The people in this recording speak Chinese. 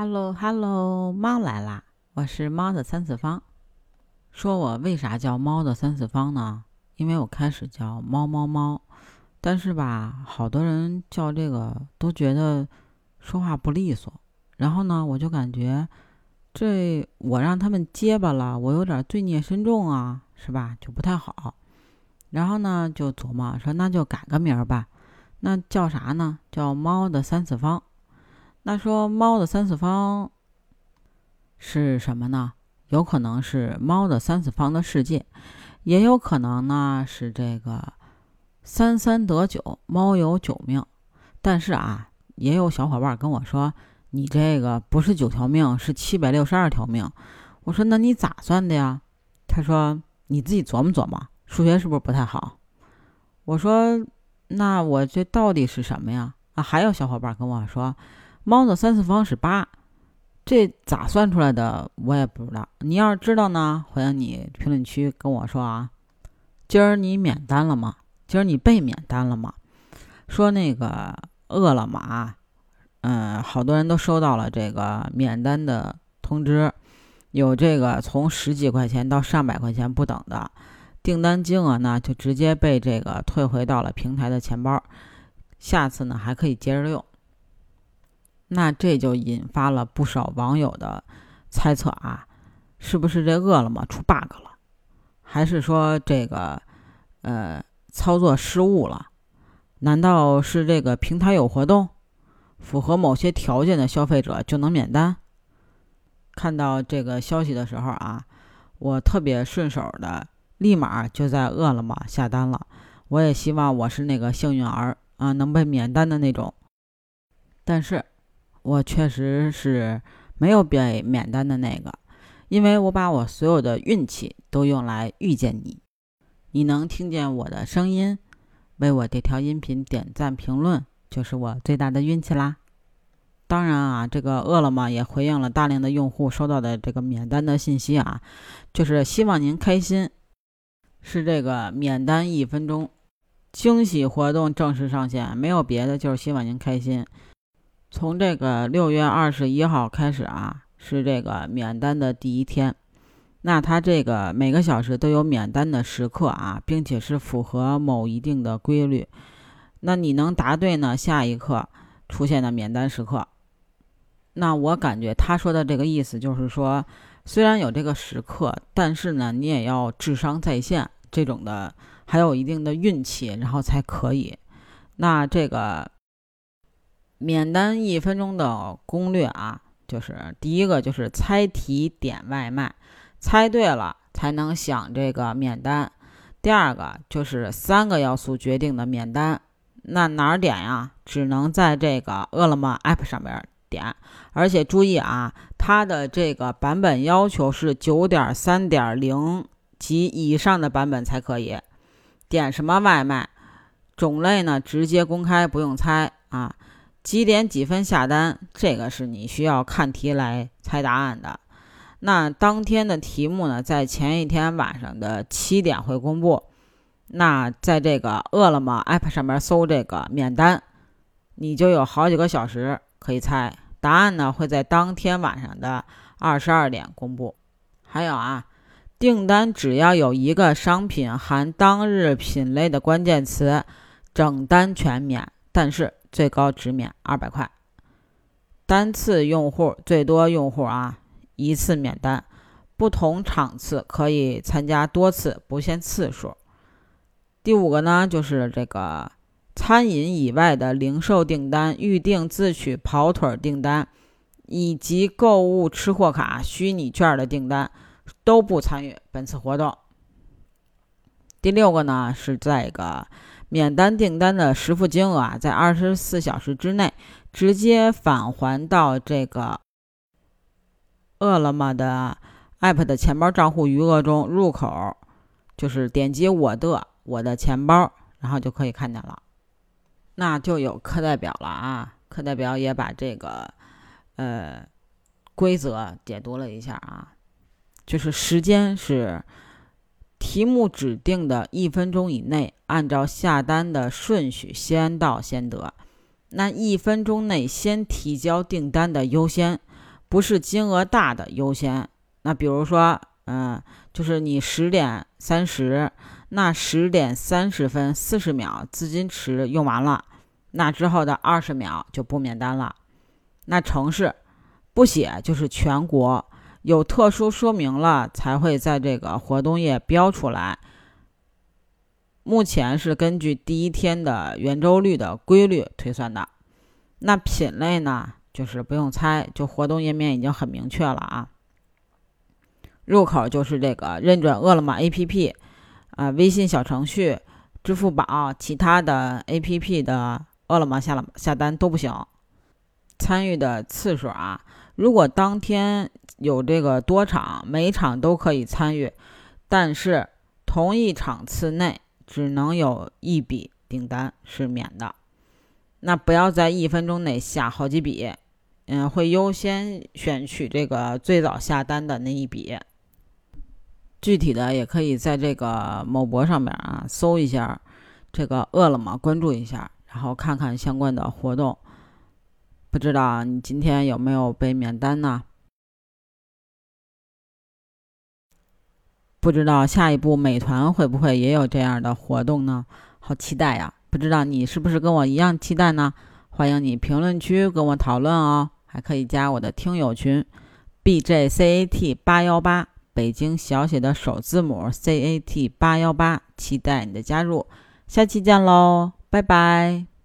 Hello Hello，猫来啦！我是猫的三次方。说我为啥叫猫的三次方呢？因为我开始叫猫猫猫，但是吧，好多人叫这个都觉得说话不利索。然后呢，我就感觉这我让他们结巴了，我有点罪孽深重啊，是吧？就不太好。然后呢，就琢磨说，那就改个名儿吧。那叫啥呢？叫猫的三次方。那说猫的三次方是什么呢？有可能是猫的三次方的世界，也有可能呢是这个三三得九，猫有九命。但是啊，也有小伙伴跟我说，你这个不是九条命，是七百六十二条命。我说那你咋算的呀？他说你自己琢磨琢磨，数学是不是不太好？我说那我这到底是什么呀？啊，还有小伙伴跟我说。猫的三次方是八，这咋算出来的？我也不知道。你要是知道呢，欢迎你评论区跟我说啊。今儿你免单了吗？今儿你被免单了吗？说那个饿了么，嗯，好多人都收到了这个免单的通知，有这个从十几块钱到上百块钱不等的订单金额呢，就直接被这个退回到了平台的钱包，下次呢还可以接着用。那这就引发了不少网友的猜测啊，是不是这饿了么出 bug 了，还是说这个呃操作失误了？难道是这个平台有活动，符合某些条件的消费者就能免单？看到这个消息的时候啊，我特别顺手的，立马就在饿了么下单了。我也希望我是那个幸运儿啊，能被免单的那种。但是。我确实是没有被免单的那个，因为我把我所有的运气都用来遇见你。你能听见我的声音，为我这条音频点赞评论，就是我最大的运气啦。当然啊，这个饿了么也回应了大量的用户收到的这个免单的信息啊，就是希望您开心，是这个免单一分钟惊喜活动正式上线，没有别的，就是希望您开心。从这个六月二十一号开始啊，是这个免单的第一天。那它这个每个小时都有免单的时刻啊，并且是符合某一定的规律。那你能答对呢？下一刻出现的免单时刻。那我感觉他说的这个意思就是说，虽然有这个时刻，但是呢，你也要智商在线这种的，还有一定的运气，然后才可以。那这个。免单一分钟的攻略啊，就是第一个就是猜题点外卖，猜对了才能享这个免单。第二个就是三个要素决定的免单，那哪儿点呀？只能在这个饿了么 app 上边点，而且注意啊，它的这个版本要求是九点三点零及以上的版本才可以点什么外卖，种类呢直接公开，不用猜啊。几点几分下单？这个是你需要看题来猜答案的。那当天的题目呢，在前一天晚上的七点会公布。那在这个饿了么 app 上面搜这个免单，你就有好几个小时可以猜答案呢。会在当天晚上的二十二点公布。还有啊，订单只要有一个商品含当日品类的关键词，整单全免。但是最高只免二百块，单次用户最多用户啊一次免单，不同场次可以参加多次，不限次数。第五个呢，就是这个餐饮以外的零售订单、预订自取跑腿订单，以及购物吃货卡、虚拟券的订单都不参与本次活动。第六个呢，是这个。免单订单的实付金额啊，在二十四小时之内直接返还到这个饿了么的 app 的钱包账户余额中。入口就是点击我的我的钱包，然后就可以看见了。那就有课代表了啊，课代表也把这个呃规则解读了一下啊，就是时间是。题目指定的一分钟以内，按照下单的顺序先到先得。那一分钟内先提交订单的优先，不是金额大的优先。那比如说，嗯，就是你十点三十，那十点三十分四十秒资金池用完了，那之后的二十秒就不免单了。那城市不写就是全国，有特殊说明了才会在这个活动页标出来。目前是根据第一天的圆周率的规律推算的。那品类呢，就是不用猜，就活动页面已经很明确了啊。入口就是这个认准饿了么 APP，啊，微信小程序、支付宝、其他的 APP 的饿了么下了下单都不行。参与的次数啊，如果当天有这个多场，每场都可以参与，但是同一场次内。只能有一笔订单是免的，那不要在一分钟内下好几笔，嗯，会优先选取这个最早下单的那一笔。具体的也可以在这个某博上面啊搜一下这个饿了么，关注一下，然后看看相关的活动。不知道你今天有没有被免单呢？不知道下一步美团会不会也有这样的活动呢？好期待呀！不知道你是不是跟我一样期待呢？欢迎你评论区跟我讨论哦，还可以加我的听友群 B J C A T 八幺八，北京小写的首字母 C A T 八幺八，期待你的加入，下期见喽，拜拜。